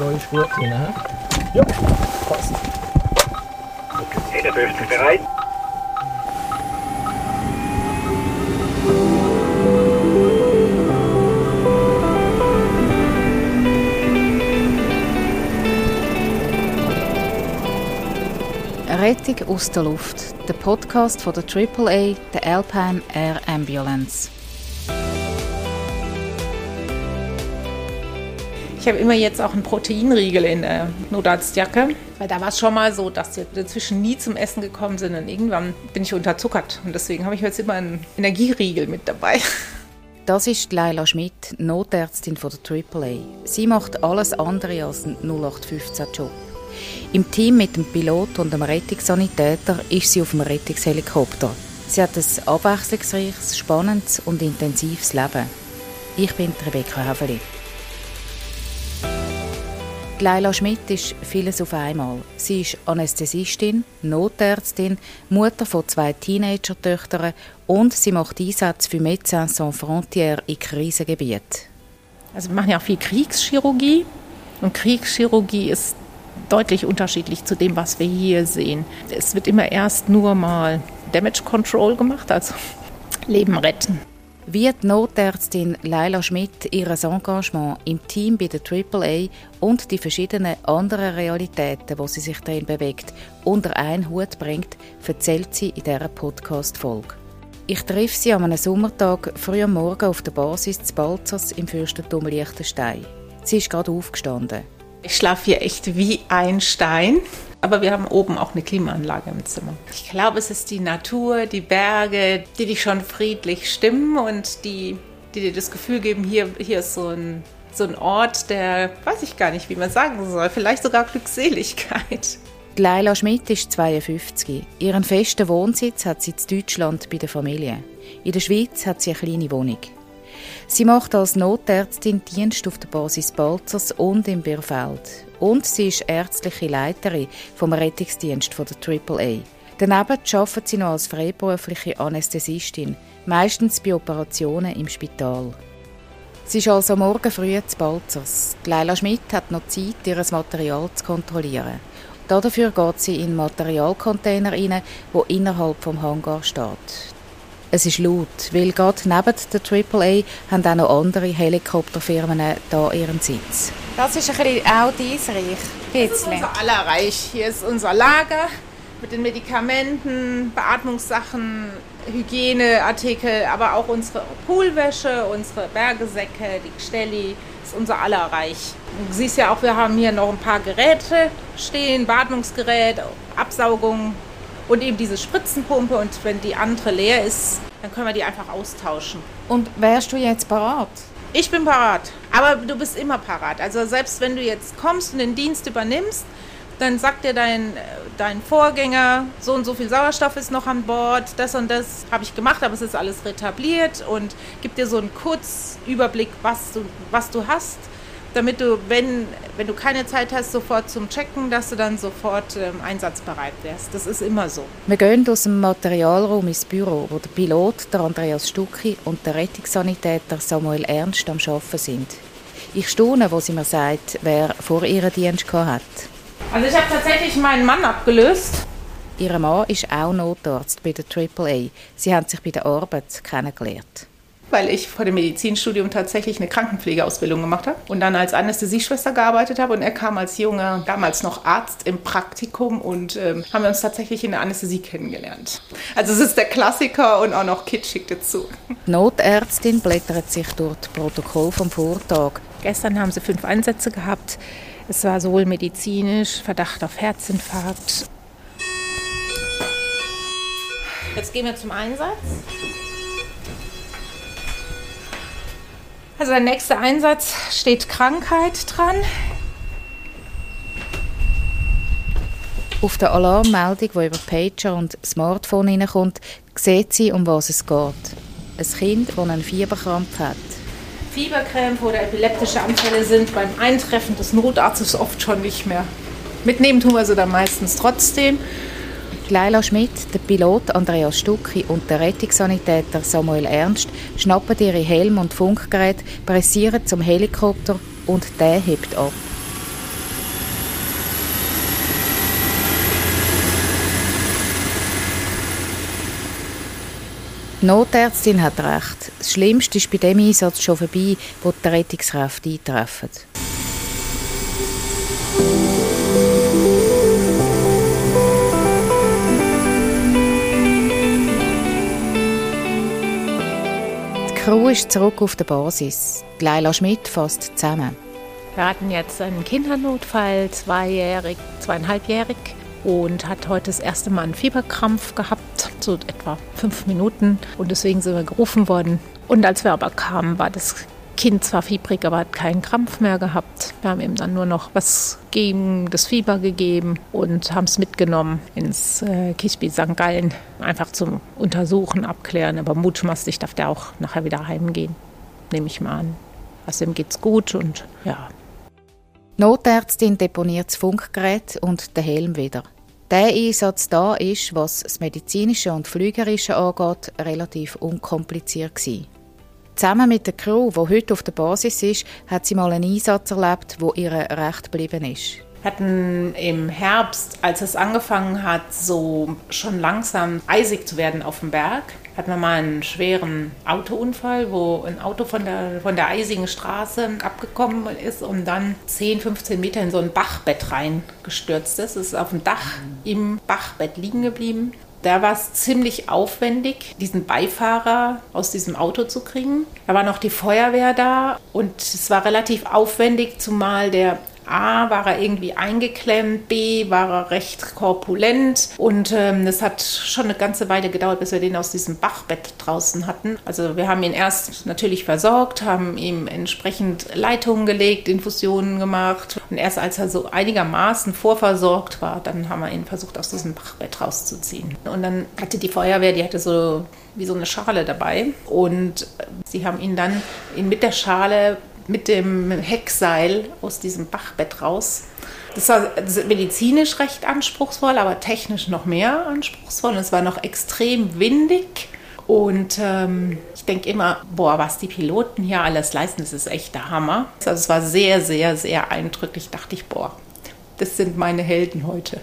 Mikro ist gut drin. he? Ja, passt. 51 bereit. Rettung aus der Luft, der Podcast von der AAA, der Alpine Air Ambulance. Ich habe immer jetzt auch einen Proteinriegel in der Notarztjacke, weil da war es schon mal so, dass wir dazwischen nie zum Essen gekommen sind und irgendwann bin ich unterzuckert und deswegen habe ich jetzt immer einen Energieriegel mit dabei. Das ist Leila Schmidt, Notärztin von der AAA. Sie macht alles andere als einen 0815-Job. Im Team mit dem Pilot und dem Rettungssanitäter ist sie auf dem Rettungshelikopter. Sie hat ein abwechslungsreiches, spannendes und intensives Leben. Ich bin Rebecca Haveli. Leila Schmidt ist vieles auf einmal. Sie ist Anästhesistin, Notärztin, Mutter von zwei Teenager-Töchtern und sie macht Einsätze für Médecins Sans Frontières in Krisengebieten. Also wir machen ja auch viel Kriegschirurgie und Kriegschirurgie ist deutlich unterschiedlich zu dem, was wir hier sehen. Es wird immer erst nur mal Damage Control gemacht, also Leben retten. Wie die Notärztin Leila Schmidt ihr Engagement im Team bei der AAA und die verschiedenen anderen Realitäten, wo sie sich darin bewegt, unter einen Hut bringt, erzählt sie in dieser Podcast-Folge. Ich treffe sie an einem Sommertag früh am Morgen auf der Basis des Balzers im Fürstentum Liechtenstein. Sie ist gerade aufgestanden. Ich schlafe hier echt wie ein Stein. Aber wir haben oben auch eine Klimaanlage im Zimmer. Ich glaube, es ist die Natur, die Berge, die dich schon friedlich stimmen und die, die dir das Gefühl geben, hier, hier ist so ein, so ein Ort, der, weiß ich gar nicht, wie man sagen soll, vielleicht sogar Glückseligkeit. Leila Schmidt ist 52. Ihren festen Wohnsitz hat sie in Deutschland bei der Familie. In der Schweiz hat sie eine kleine Wohnung. Sie macht als Notärztin Dienst auf der Basis Balzers und im Bierfeld. Und sie ist ärztliche Leiterin vom Rettungsdienst von der AAA. Daneben arbeitet sie noch als freiberufliche Anästhesistin, meistens bei Operationen im Spital. Sie ist also morgen früh zu Balzers. Leila Schmidt hat noch Zeit, ihr Material zu kontrollieren. Dafür geht sie in einen Materialcontainer rein, der innerhalb vom Hangar steht. Es ist laut, weil gerade neben der AAA haben auch noch andere Helikopterfirmen hier ihren Sitz. Das ist ein bisschen auch dein Reich. Das ist unser aller Reich. Hier ist unser Lager mit den Medikamenten, Beatmungssachen, Hygieneartikel, aber auch unsere Poolwäsche, unsere Bergesäcke, die Gstelli. Das ist unser aller Reich. Du siehst ja auch, wir haben hier noch ein paar Geräte stehen, Beatmungsgerät, Absaugung, und eben diese Spritzenpumpe und wenn die andere leer ist, dann können wir die einfach austauschen. Und wärst du jetzt parat? Ich bin parat, aber du bist immer parat. Also selbst wenn du jetzt kommst und den Dienst übernimmst, dann sagt dir dein, dein Vorgänger, so und so viel Sauerstoff ist noch an Bord, das und das habe ich gemacht, aber es ist alles retabliert und gibt dir so einen Kurzüberblick, was du, was du hast damit du, wenn, wenn du keine Zeit hast, sofort zum Checken, dass du dann sofort ähm, einsatzbereit wärst. Das ist immer so. Wir gehen aus dem Materialraum ins Büro, wo der Pilot, der Andreas Stucki und der Rettungssanitäter Samuel Ernst am Arbeiten sind. Ich staune, wo sie mir sagt, wer vor ihrem Dienst hat. Also ich habe tatsächlich meinen Mann abgelöst. Ihr Mann ist auch Notarzt bei der AAA. Sie haben sich bei der Arbeit kennengelernt weil ich vor dem Medizinstudium tatsächlich eine Krankenpflegeausbildung gemacht habe und dann als Anästhesieschwester gearbeitet habe und er kam als junger, damals noch Arzt im Praktikum und ähm, haben wir uns tatsächlich in der Anästhesie kennengelernt. Also es ist der Klassiker und auch noch kitschig dazu. Notärztin blättert sich durch das Protokoll vom Vortag. Gestern haben sie fünf Einsätze gehabt. Es war sowohl medizinisch, Verdacht auf Herzinfarkt. Jetzt gehen wir zum Einsatz. Also der nächste Einsatz steht Krankheit dran. Auf der Alarmmeldung, die über Pager und Smartphone hineinkommt, sieht sie, um was es geht. Ein Kind, das einen Fieberkrampf hat. Fieberkrämpfe oder epileptische Anfälle sind beim Eintreffen des Notarztes oft schon nicht mehr. Mitnehmen tun wir sie dann meistens trotzdem. Leila Schmidt, der Pilot Andreas Stucki und der Rettungssanitäter Samuel Ernst schnappen ihre Helm und Funkgeräte, pressieren zum Helikopter und der hebt ab. Die Notärztin hat recht. Das Schlimmste ist bei dem Einsatz schon vorbei, wo die Rettungskräfte eintreffen. Crew ist zurück auf der Basis. Leila Schmidt fasst zusammen. Wir hatten jetzt einen Kindernotfall, zweijährig, zweieinhalbjährig, und hat heute das erste Mal einen Fieberkrampf gehabt, so etwa fünf Minuten. Und deswegen sind wir gerufen worden. Und als wir aber kamen, war das Kind zwar fiebrig, aber hat keinen Krampf mehr gehabt. Wir haben ihm dann nur noch was gegen das Fieber gegeben und haben es mitgenommen ins äh, Kichbi St. Gallen, einfach zum Untersuchen, abklären. Aber mutmaßlich darf der auch nachher wieder heimgehen, nehme ich mal an. Also ihm geht's gut und ja. Notärztin deponiert das Funkgerät und den Helm wieder. Der Einsatz da ist, was das Medizinische und Flügerische angeht, relativ unkompliziert gewesen. Zusammen mit der Crew, die heute auf der Basis ist, hat sie mal einen Einsatz erlebt, wo ihr recht geblieben ist. Wir hatten im Herbst, als es angefangen hat, so schon langsam eisig zu werden auf dem Berg, hatten wir mal einen schweren Autounfall, wo ein Auto von der, von der eisigen Straße abgekommen ist und dann 10, 15 Meter in so ein Bachbett reingestürzt ist. Es ist auf dem Dach im Bachbett liegen geblieben. Da war es ziemlich aufwendig, diesen Beifahrer aus diesem Auto zu kriegen. Da war noch die Feuerwehr da und es war relativ aufwendig, zumal der A war er irgendwie eingeklemmt, B war er recht korpulent und ähm, hat schon eine ganze Weile gedauert, bis wir den aus diesem Bachbett draußen hatten. Also wir haben ihn erst natürlich versorgt, haben ihm entsprechend Leitungen gelegt, Infusionen gemacht und erst als er so einigermaßen vorversorgt war, dann haben wir ihn versucht, aus diesem Bachbett rauszuziehen. Und dann hatte die Feuerwehr, die hatte so wie so eine Schale dabei und sie haben ihn dann mit der Schale mit dem Heckseil aus diesem Bachbett raus. Das war medizinisch recht anspruchsvoll, aber technisch noch mehr anspruchsvoll. Es war noch extrem windig. Und ähm, ich denke immer, boah, was die Piloten hier alles leisten, das ist echt der Hammer. Also es war sehr, sehr, sehr eindrücklich. Dachte ich, boah, das sind meine Helden heute.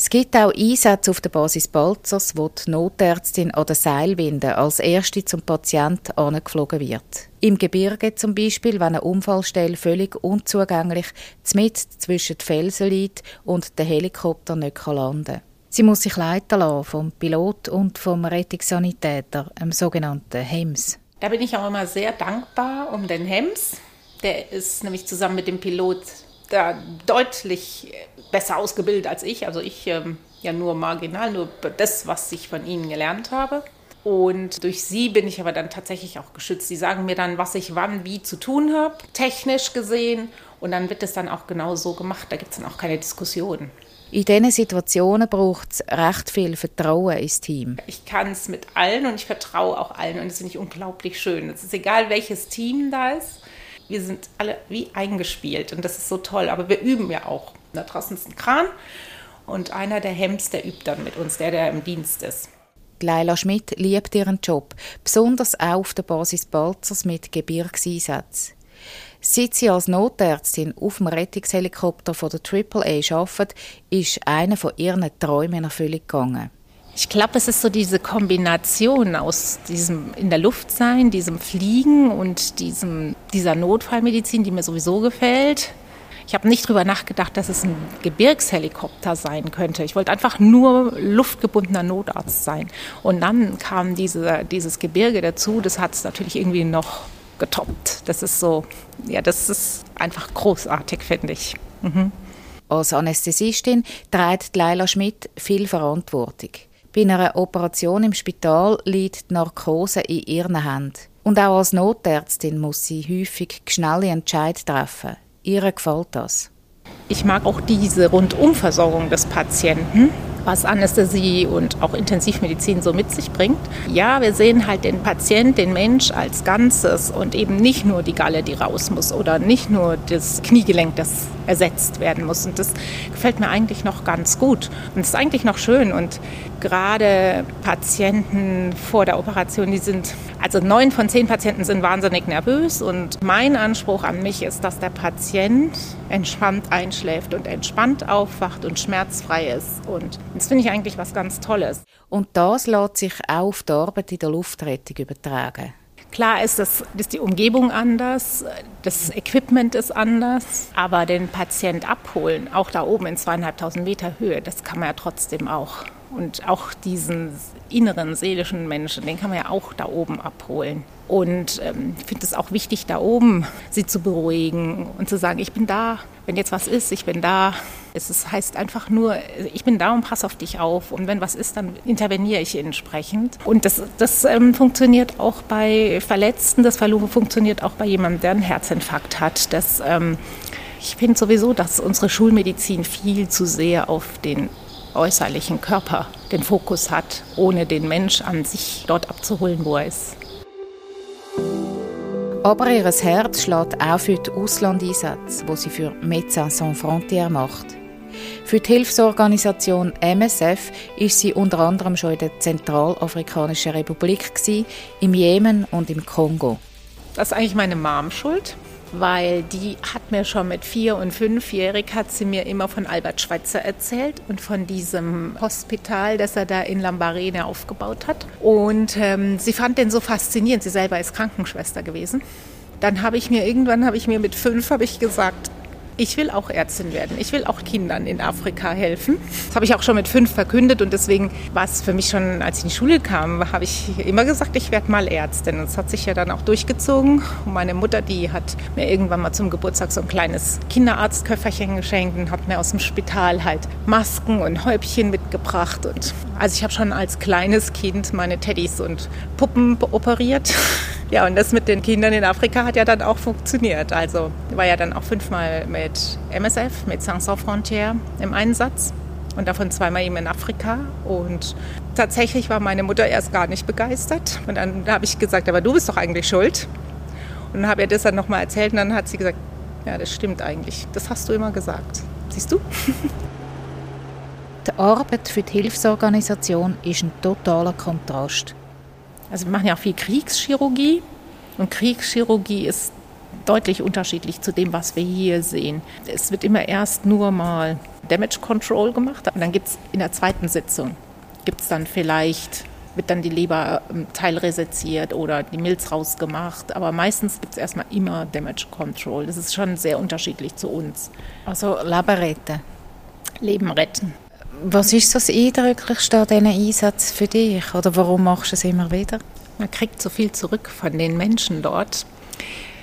Es gibt auch Einsätze auf der Basis Balzers, wo die Notärztin an der Seilwinde als erste zum Patienten angeflogen wird. Im Gebirge zum Beispiel, wenn eine Unfallstelle völlig unzugänglich mit zwischen den Felsen liegt und der Helikopter nicht landen kann. Sie muss sich leiten lassen vom Pilot und vom Rettungssanitäter, dem sogenannten HEMS. Da bin ich auch immer sehr dankbar um den HEMS. Der ist nämlich zusammen mit dem Pilot da deutlich besser ausgebildet als ich. Also ich ähm, ja nur marginal, nur das, was ich von ihnen gelernt habe. Und durch sie bin ich aber dann tatsächlich auch geschützt. Sie sagen mir dann, was ich wann wie zu tun habe, technisch gesehen. Und dann wird es dann auch genau so gemacht. Da gibt es dann auch keine Diskussion. In diesen Situationen braucht es recht viel Vertrauen ins Team. Ich kann es mit allen und ich vertraue auch allen. Und das finde ich unglaublich schön. Es ist egal, welches Team da ist. Wir sind alle wie eingespielt und das ist so toll. Aber wir üben ja auch. Da draußen ist ein Kran und einer der Hems, der übt dann mit uns, der, der im Dienst ist. Leila Schmidt liebt ihren Job, besonders auch auf der Basis Balzers mit Gebirgseinsätzen. Seit sie als Notärztin auf dem Rettungshelikopter von der AAA arbeitet, ist einer von ihren Träumen in Erfüllung gegangen. Ich glaube, es ist so diese Kombination aus diesem in der Luft sein, diesem Fliegen und diesem, dieser Notfallmedizin, die mir sowieso gefällt. Ich habe nicht drüber nachgedacht, dass es ein Gebirgshelikopter sein könnte. Ich wollte einfach nur luftgebundener Notarzt sein. Und dann kam diese, dieses Gebirge dazu. Das hat es natürlich irgendwie noch getoppt. Das ist so, ja, das ist einfach großartig, finde ich. Mhm. Als Anästhesistin trägt Leila Schmidt viel Verantwortung. Bei einer Operation im Spital liegt die Narkose in ihren Händen. Und auch als Notärztin muss sie häufig schnelle Entscheidungen treffen. Ihr gefällt das? Ich mag auch diese Rundumversorgung des Patienten, was Anästhesie und auch Intensivmedizin so mit sich bringt. Ja, wir sehen halt den Patient, den Mensch als Ganzes und eben nicht nur die Galle, die raus muss oder nicht nur das Kniegelenk, das ersetzt werden muss. Und das gefällt mir eigentlich noch ganz gut. Und ist eigentlich noch schön. Und gerade Patienten vor der Operation, die sind, also neun von zehn Patienten sind wahnsinnig nervös. Und mein Anspruch an mich ist, dass der Patient entspannt einschläft und entspannt aufwacht und schmerzfrei ist. Und das finde ich eigentlich was ganz Tolles. Und das lässt sich auch auf die Arbeit in der Luftrettung übertragen. Klar ist, das, ist die Umgebung anders, das Equipment ist anders, aber den Patient abholen, auch da oben in zweieinhalbtausend Meter Höhe, das kann man ja trotzdem auch. Und auch diesen inneren seelischen Menschen, den kann man ja auch da oben abholen. Und ähm, ich finde es auch wichtig, da oben sie zu beruhigen und zu sagen, ich bin da, wenn jetzt was ist, ich bin da. Es heißt einfach nur, ich bin da und pass auf dich auf. Und wenn was ist, dann interveniere ich entsprechend. Und das, das ähm, funktioniert auch bei Verletzten, das funktioniert auch bei jemandem, der einen Herzinfarkt hat. Das, ähm, ich finde sowieso, dass unsere Schulmedizin viel zu sehr auf den äußerlichen Körper den Fokus hat, ohne den Mensch an sich dort abzuholen, wo er ist. Aber ihr Herz schlägt auch für den Auslandeinsatz, wo sie für Médecins Sans Frontières macht. Für die Hilfsorganisation MSF ist sie unter anderem schon in der Zentralafrikanischen Republik, im Jemen und im Kongo. Das ist eigentlich meine Mom schuld weil die hat mir schon mit vier und fünfjährig hat sie mir immer von Albert Schweitzer erzählt und von diesem Hospital, das er da in Lambarene aufgebaut hat. Und ähm, sie fand den so faszinierend. Sie selber ist Krankenschwester gewesen. Dann habe ich mir irgendwann habe ich mir mit fünf habe ich gesagt, ich will auch Ärztin werden. Ich will auch Kindern in Afrika helfen. Das habe ich auch schon mit fünf verkündet und deswegen war es für mich schon, als ich in die Schule kam, habe ich immer gesagt, ich werde mal Ärztin. Und das hat sich ja dann auch durchgezogen. Und meine Mutter, die hat mir irgendwann mal zum Geburtstag so ein kleines Kinderarztköfferchen geschenkt und hat mir aus dem Spital halt Masken und Häubchen mitgebracht. Und also ich habe schon als kleines Kind meine Teddys und Puppen operiert. Ja, und das mit den Kindern in Afrika hat ja dann auch funktioniert. Also war ja dann auch fünfmal mit MSF, mit Sans Frontières im Einsatz und davon zweimal eben in Afrika. Und tatsächlich war meine Mutter erst gar nicht begeistert. Und dann habe ich gesagt, aber du bist doch eigentlich schuld. Und habe ihr das dann nochmal erzählt und dann hat sie gesagt, ja, das stimmt eigentlich. Das hast du immer gesagt. Siehst du? Die Arbeit für die Hilfsorganisation ist ein totaler Kontrast. Also wir machen ja auch viel Kriegschirurgie und Kriegschirurgie ist deutlich unterschiedlich zu dem, was wir hier sehen. Es wird immer erst nur mal Damage Control gemacht und dann gibt es in der zweiten Sitzung, gibt es dann vielleicht, wird dann die Leber ähm, teilreseziert oder die Milz rausgemacht, aber meistens gibt es erstmal immer Damage Control. Das ist schon sehr unterschiedlich zu uns. Also Leben retten? Leben retten. Was ist das Eindrücklichste an diesen Einsatz für dich? Oder warum machst du es immer wieder? Man kriegt so viel zurück von den Menschen dort.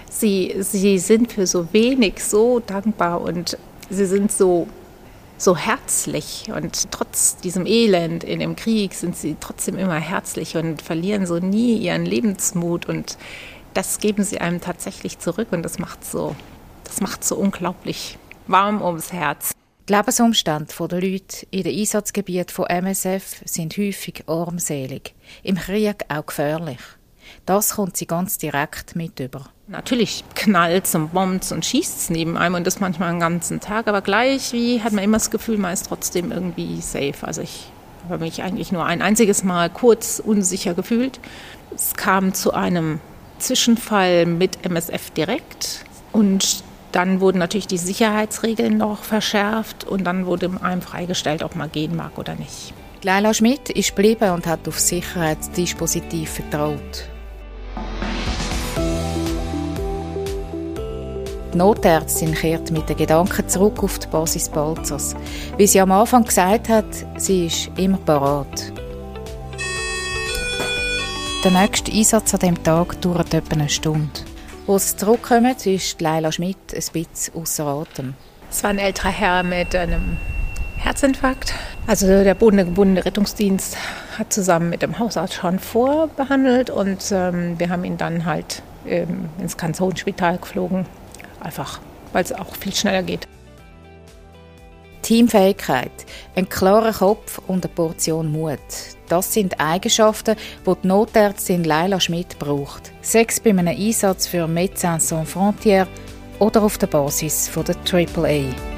Sie, sie sind für so wenig so dankbar und sie sind so, so herzlich. Und trotz diesem Elend in dem Krieg sind sie trotzdem immer herzlich und verlieren so nie ihren Lebensmut. Und das geben sie einem tatsächlich zurück und das macht so, das macht so unglaublich warm ums Herz. Die Lebensumstände der Leute in den Einsatzgebieten von MSF sind häufig armselig, im Krieg auch gefährlich. Das kommt sie ganz direkt mit über. Natürlich knallt und bombt und schießt es neben einem und das manchmal einen ganzen Tag, aber gleich wie hat man immer das Gefühl, man ist trotzdem irgendwie safe. Also ich habe mich eigentlich nur ein einziges Mal kurz unsicher gefühlt. Es kam zu einem Zwischenfall mit MSF direkt und dann wurden natürlich die Sicherheitsregeln noch verschärft und dann wurde einem freigestellt, ob man gehen mag oder nicht. Leila Schmidt ist geblieben und hat auf Sicherheitsdispositiv vertraut. Die Notärztin kehrt mit den Gedanken zurück auf die Basis Balzers. Wie sie am Anfang gesagt hat, sie ist immer parat. Der nächste Einsatz an diesem Tag dauert etwa eine Stunde. Als sie zurückkommen, ist Leila Schmidt ein bisschen außer Atem. Es war ein älterer Herr mit einem Herzinfarkt. Also der bodengebundene Rettungsdienst hat zusammen mit dem Hausarzt schon vorbehandelt und ähm, wir haben ihn dann halt ähm, ins Kanzonspital geflogen. Einfach, weil es auch viel schneller geht. Teamfähigkeit, ein klarer Kopf und eine Portion Mut. Das sind Eigenschaften, die die Notärztin Leila Schmidt braucht. Sechs bei einem Einsatz für Médecins Sans Frontières oder auf der Basis von der AAA.